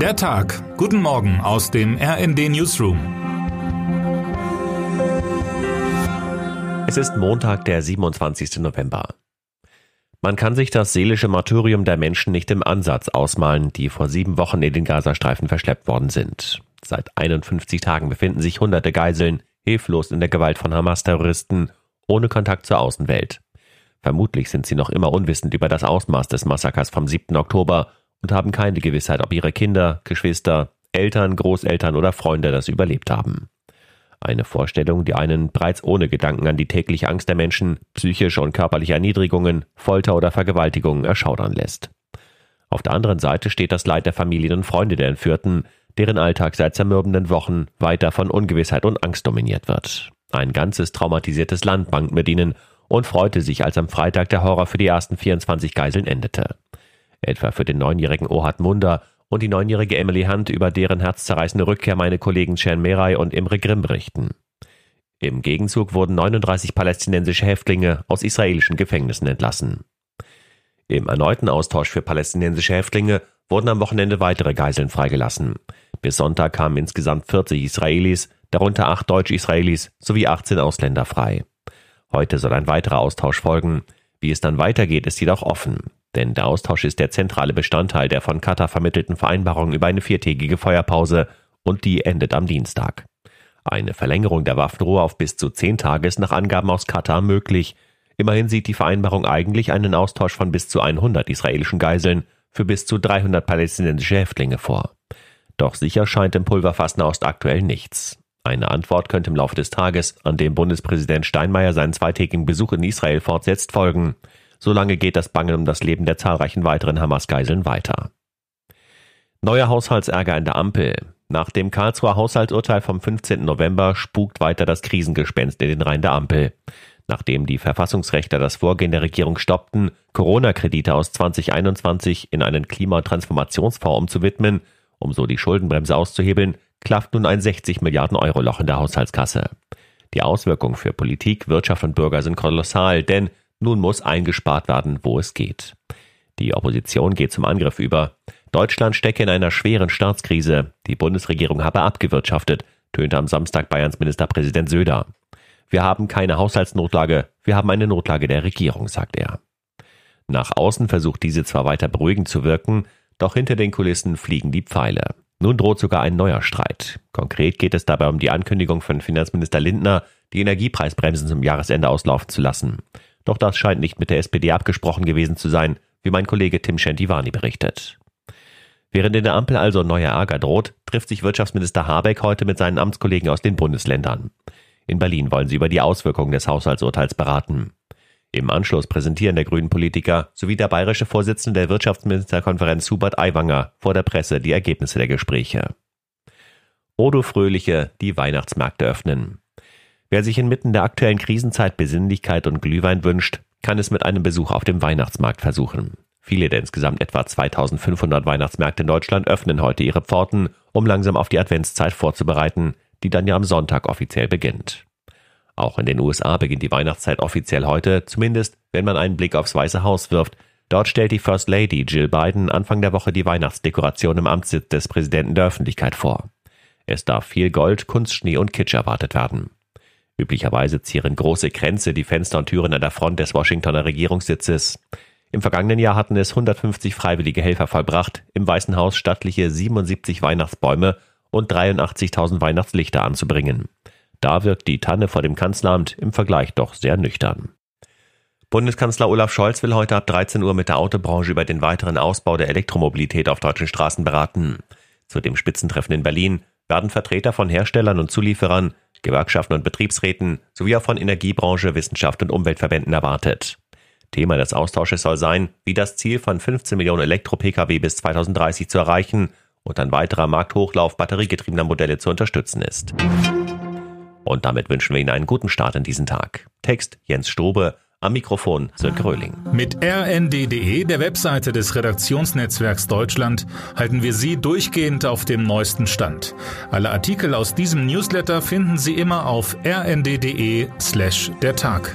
Der Tag. Guten Morgen aus dem RND Newsroom. Es ist Montag, der 27. November. Man kann sich das seelische Martyrium der Menschen nicht im Ansatz ausmalen, die vor sieben Wochen in den Gazastreifen verschleppt worden sind. Seit 51 Tagen befinden sich hunderte Geiseln hilflos in der Gewalt von Hamas-Terroristen, ohne Kontakt zur Außenwelt. Vermutlich sind sie noch immer unwissend über das Ausmaß des Massakers vom 7. Oktober und haben keine Gewissheit, ob ihre Kinder, Geschwister, Eltern, Großeltern oder Freunde das überlebt haben. Eine Vorstellung, die einen bereits ohne Gedanken an die tägliche Angst der Menschen, psychische und körperliche Erniedrigungen, Folter oder Vergewaltigungen erschaudern lässt. Auf der anderen Seite steht das Leid der Familien und Freunde der Entführten, deren Alltag seit zermürbenden Wochen weiter von Ungewissheit und Angst dominiert wird. Ein ganzes traumatisiertes Land bangt mit ihnen und freute sich, als am Freitag der Horror für die ersten 24 Geiseln endete etwa für den neunjährigen Ohad Munda und die neunjährige Emily Hunt, über deren herzzerreißende Rückkehr meine Kollegen Chen Merai und Imre Grimm berichten. Im Gegenzug wurden 39 palästinensische Häftlinge aus israelischen Gefängnissen entlassen. Im erneuten Austausch für palästinensische Häftlinge wurden am Wochenende weitere Geiseln freigelassen. Bis Sonntag kamen insgesamt 40 Israelis, darunter acht Deutsch-Israelis sowie 18 Ausländer frei. Heute soll ein weiterer Austausch folgen. Wie es dann weitergeht, ist jedoch offen. Denn der Austausch ist der zentrale Bestandteil der von Katar vermittelten Vereinbarung über eine viertägige Feuerpause und die endet am Dienstag. Eine Verlängerung der Waffenruhe auf bis zu zehn Tage ist nach Angaben aus Katar möglich. Immerhin sieht die Vereinbarung eigentlich einen Austausch von bis zu 100 israelischen Geiseln für bis zu 300 palästinensische Häftlinge vor. Doch sicher scheint im Pulverfass Nahost aktuell nichts. Eine Antwort könnte im Laufe des Tages, an dem Bundespräsident Steinmeier seinen zweitägigen Besuch in Israel fortsetzt, folgen. Solange geht das Bangen um das Leben der zahlreichen weiteren Hamas-Geiseln weiter. Neuer Haushaltsärger in der Ampel. Nach dem Karlsruher Haushaltsurteil vom 15. November spukt weiter das Krisengespenst in den Reihen der Ampel. Nachdem die Verfassungsrechter das Vorgehen der Regierung stoppten, Corona-Kredite aus 2021 in einen Klimatransformationsfonds umzuwidmen, um so die Schuldenbremse auszuhebeln, klafft nun ein 60 Milliarden Euro Loch in der Haushaltskasse. Die Auswirkungen für Politik, Wirtschaft und Bürger sind kolossal, denn nun muss eingespart werden, wo es geht. Die Opposition geht zum Angriff über. Deutschland stecke in einer schweren Staatskrise. Die Bundesregierung habe abgewirtschaftet, tönte am Samstag Bayerns Ministerpräsident Söder. Wir haben keine Haushaltsnotlage, wir haben eine Notlage der Regierung, sagt er. Nach außen versucht diese zwar weiter beruhigend zu wirken, doch hinter den Kulissen fliegen die Pfeile. Nun droht sogar ein neuer Streit. Konkret geht es dabei um die Ankündigung von Finanzminister Lindner, die Energiepreisbremsen zum Jahresende auslaufen zu lassen. Doch das scheint nicht mit der SPD abgesprochen gewesen zu sein, wie mein Kollege Tim Schentivani berichtet. Während in der Ampel also neuer Ärger droht, trifft sich Wirtschaftsminister Habeck heute mit seinen Amtskollegen aus den Bundesländern. In Berlin wollen sie über die Auswirkungen des Haushaltsurteils beraten. Im Anschluss präsentieren der grünen Politiker sowie der bayerische Vorsitzende der Wirtschaftsministerkonferenz Hubert Aiwanger vor der Presse die Ergebnisse der Gespräche. Odo Fröhliche die Weihnachtsmärkte öffnen. Wer sich inmitten der aktuellen Krisenzeit Besinnlichkeit und Glühwein wünscht, kann es mit einem Besuch auf dem Weihnachtsmarkt versuchen. Viele der insgesamt etwa 2500 Weihnachtsmärkte in Deutschland öffnen heute ihre Pforten, um langsam auf die Adventszeit vorzubereiten, die dann ja am Sonntag offiziell beginnt. Auch in den USA beginnt die Weihnachtszeit offiziell heute, zumindest wenn man einen Blick aufs Weiße Haus wirft. Dort stellt die First Lady Jill Biden Anfang der Woche die Weihnachtsdekoration im Amtssitz des Präsidenten der Öffentlichkeit vor. Es darf viel Gold, Kunstschnee und Kitsch erwartet werden. Üblicherweise zieren große Kränze die Fenster und Türen an der Front des Washingtoner Regierungssitzes. Im vergangenen Jahr hatten es 150 freiwillige Helfer vollbracht, im Weißen Haus stattliche 77 Weihnachtsbäume und 83.000 Weihnachtslichter anzubringen. Da wirkt die Tanne vor dem Kanzleramt im Vergleich doch sehr nüchtern. Bundeskanzler Olaf Scholz will heute ab 13 Uhr mit der Autobranche über den weiteren Ausbau der Elektromobilität auf deutschen Straßen beraten. Zu dem Spitzentreffen in Berlin werden Vertreter von Herstellern und Zulieferern Gewerkschaften und Betriebsräten sowie auch von Energiebranche, Wissenschaft und Umweltverbänden erwartet. Thema des Austausches soll sein, wie das Ziel von 15 Millionen Elektro-Pkw bis 2030 zu erreichen und ein weiterer Markthochlauf batteriegetriebener Modelle zu unterstützen ist. Und damit wünschen wir Ihnen einen guten Start in diesen Tag. Text Jens Strobe, am Mikrofon Sönke Gröling. Mit rnd.de, der Webseite des Redaktionsnetzwerks Deutschland, halten wir Sie durchgehend auf dem neuesten Stand. Alle Artikel aus diesem Newsletter finden Sie immer auf rnd.de slash der Tag.